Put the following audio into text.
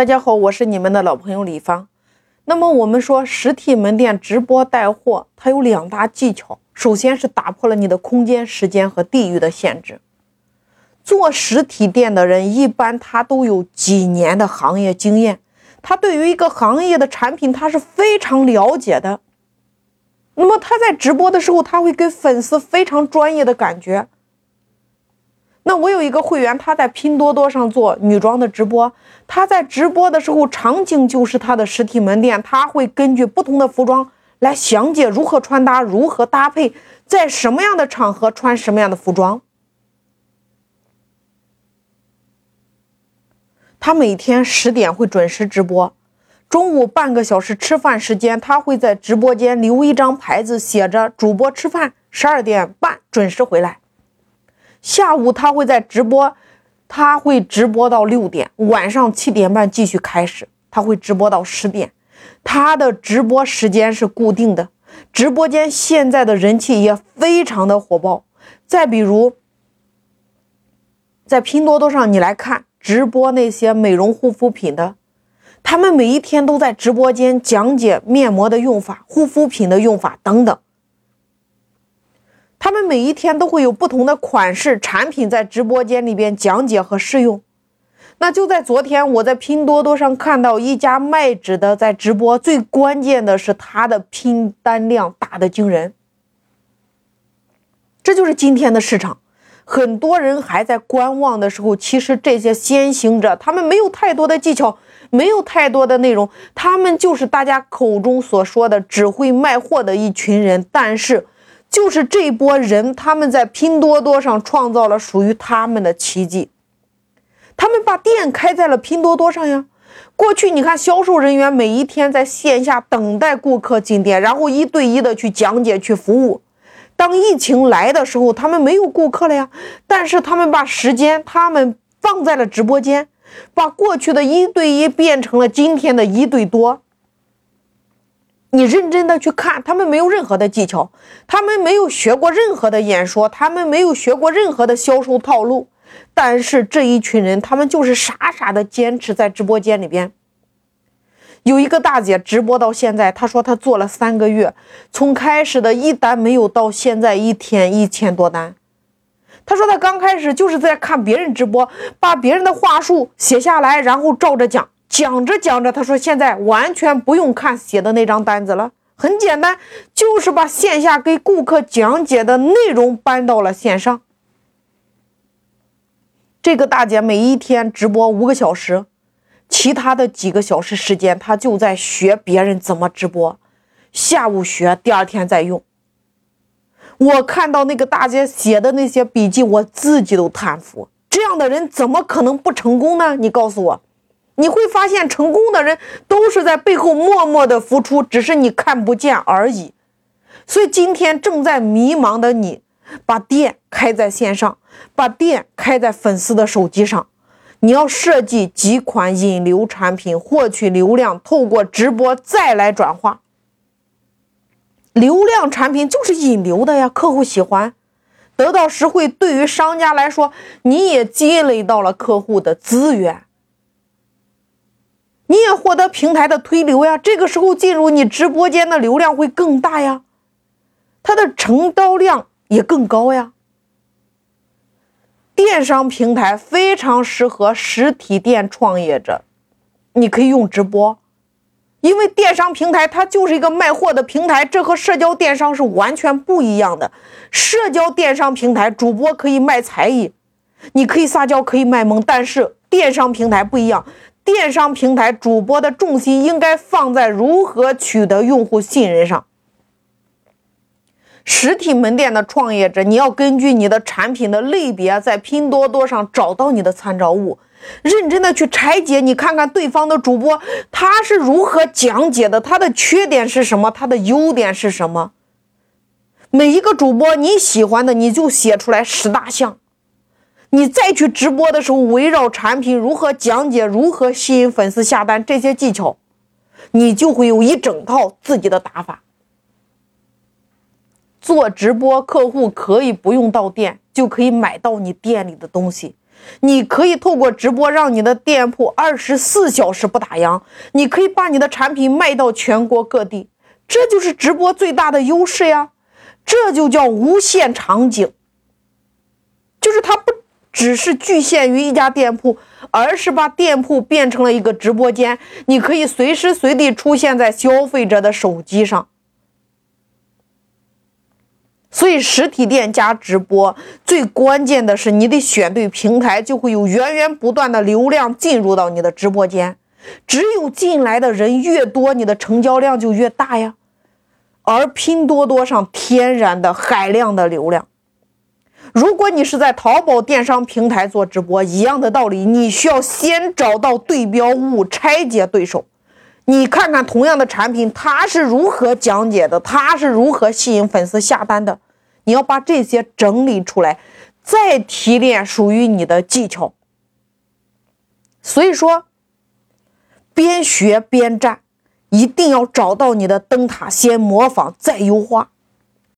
大家好，我是你们的老朋友李芳。那么我们说实体门店直播带货，它有两大技巧。首先是打破了你的空间、时间和地域的限制。做实体店的人一般他都有几年的行业经验，他对于一个行业的产品他是非常了解的。那么他在直播的时候，他会给粉丝非常专业的感觉。那我有一个会员，他在拼多多上做女装的直播。他在直播的时候，场景就是他的实体门店，他会根据不同的服装来详解如何穿搭、如何搭配，在什么样的场合穿什么样的服装。他每天十点会准时直播，中午半个小时吃饭时间，他会在直播间留一张牌子，写着“主播吃饭，十二点半准时回来”。下午他会在直播，他会直播到六点，晚上七点半继续开始，他会直播到十点，他的直播时间是固定的。直播间现在的人气也非常的火爆。再比如，在拼多多上，你来看直播那些美容护肤品的，他们每一天都在直播间讲解面膜的用法、护肤品的用法等等。他们每一天都会有不同的款式产品在直播间里边讲解和试用。那就在昨天，我在拼多多上看到一家卖纸的在直播，最关键的是它的拼单量大的惊人。这就是今天的市场，很多人还在观望的时候，其实这些先行者他们没有太多的技巧，没有太多的内容，他们就是大家口中所说的只会卖货的一群人，但是。就是这波人，他们在拼多多上创造了属于他们的奇迹。他们把店开在了拼多多上呀。过去你看，销售人员每一天在线下等待顾客进店，然后一对一的去讲解、去服务。当疫情来的时候，他们没有顾客了呀。但是他们把时间，他们放在了直播间，把过去的一对一变成了今天的一对多。你认真的去看，他们没有任何的技巧，他们没有学过任何的演说，他们没有学过任何的销售套路，但是这一群人，他们就是傻傻的坚持在直播间里边。有一个大姐直播到现在，她说她做了三个月，从开始的一单没有到现在一天一千多单。她说她刚开始就是在看别人直播，把别人的话术写下来，然后照着讲。讲着讲着，他说：“现在完全不用看写的那张单子了，很简单，就是把线下给顾客讲解的内容搬到了线上。”这个大姐每一天直播五个小时，其他的几个小时时间，她就在学别人怎么直播，下午学，第二天再用。我看到那个大姐写的那些笔记，我自己都叹服。这样的人怎么可能不成功呢？你告诉我。你会发现，成功的人都是在背后默默的付出，只是你看不见而已。所以今天正在迷茫的你，把店开在线上，把店开在粉丝的手机上，你要设计几款引流产品，获取流量，透过直播再来转化。流量产品就是引流的呀，客户喜欢，得到实惠，对于商家来说，你也积累到了客户的资源。你也获得平台的推流呀，这个时候进入你直播间的流量会更大呀，它的成交量也更高呀。电商平台非常适合实体店创业者，你可以用直播，因为电商平台它就是一个卖货的平台，这和社交电商是完全不一样的。社交电商平台主播可以卖才艺，你可以撒娇，可以卖萌，但是电商平台不一样。电商平台主播的重心应该放在如何取得用户信任上。实体门店的创业者，你要根据你的产品的类别，在拼多多上找到你的参照物，认真的去拆解。你看看对方的主播他是如何讲解的，他的缺点是什么，他的优点是什么。每一个主播你喜欢的，你就写出来十大项。你再去直播的时候，围绕产品如何讲解，如何吸引粉丝下单这些技巧，你就会有一整套自己的打法。做直播，客户可以不用到店就可以买到你店里的东西，你可以透过直播让你的店铺二十四小时不打烊，你可以把你的产品卖到全国各地，这就是直播最大的优势呀！这就叫无限场景，只是局限于一家店铺，而是把店铺变成了一个直播间，你可以随时随地出现在消费者的手机上。所以，实体店加直播最关键的是，你得选对平台，就会有源源不断的流量进入到你的直播间。只有进来的人越多，你的成交量就越大呀。而拼多多上天然的海量的流量，如果你是在淘宝电商平台做直播，一样的道理，你需要先找到对标物，拆解对手。你看看同样的产品，他是如何讲解的，他是如何吸引粉丝下单的。你要把这些整理出来，再提炼属于你的技巧。所以说，边学边战，一定要找到你的灯塔，先模仿，再优化。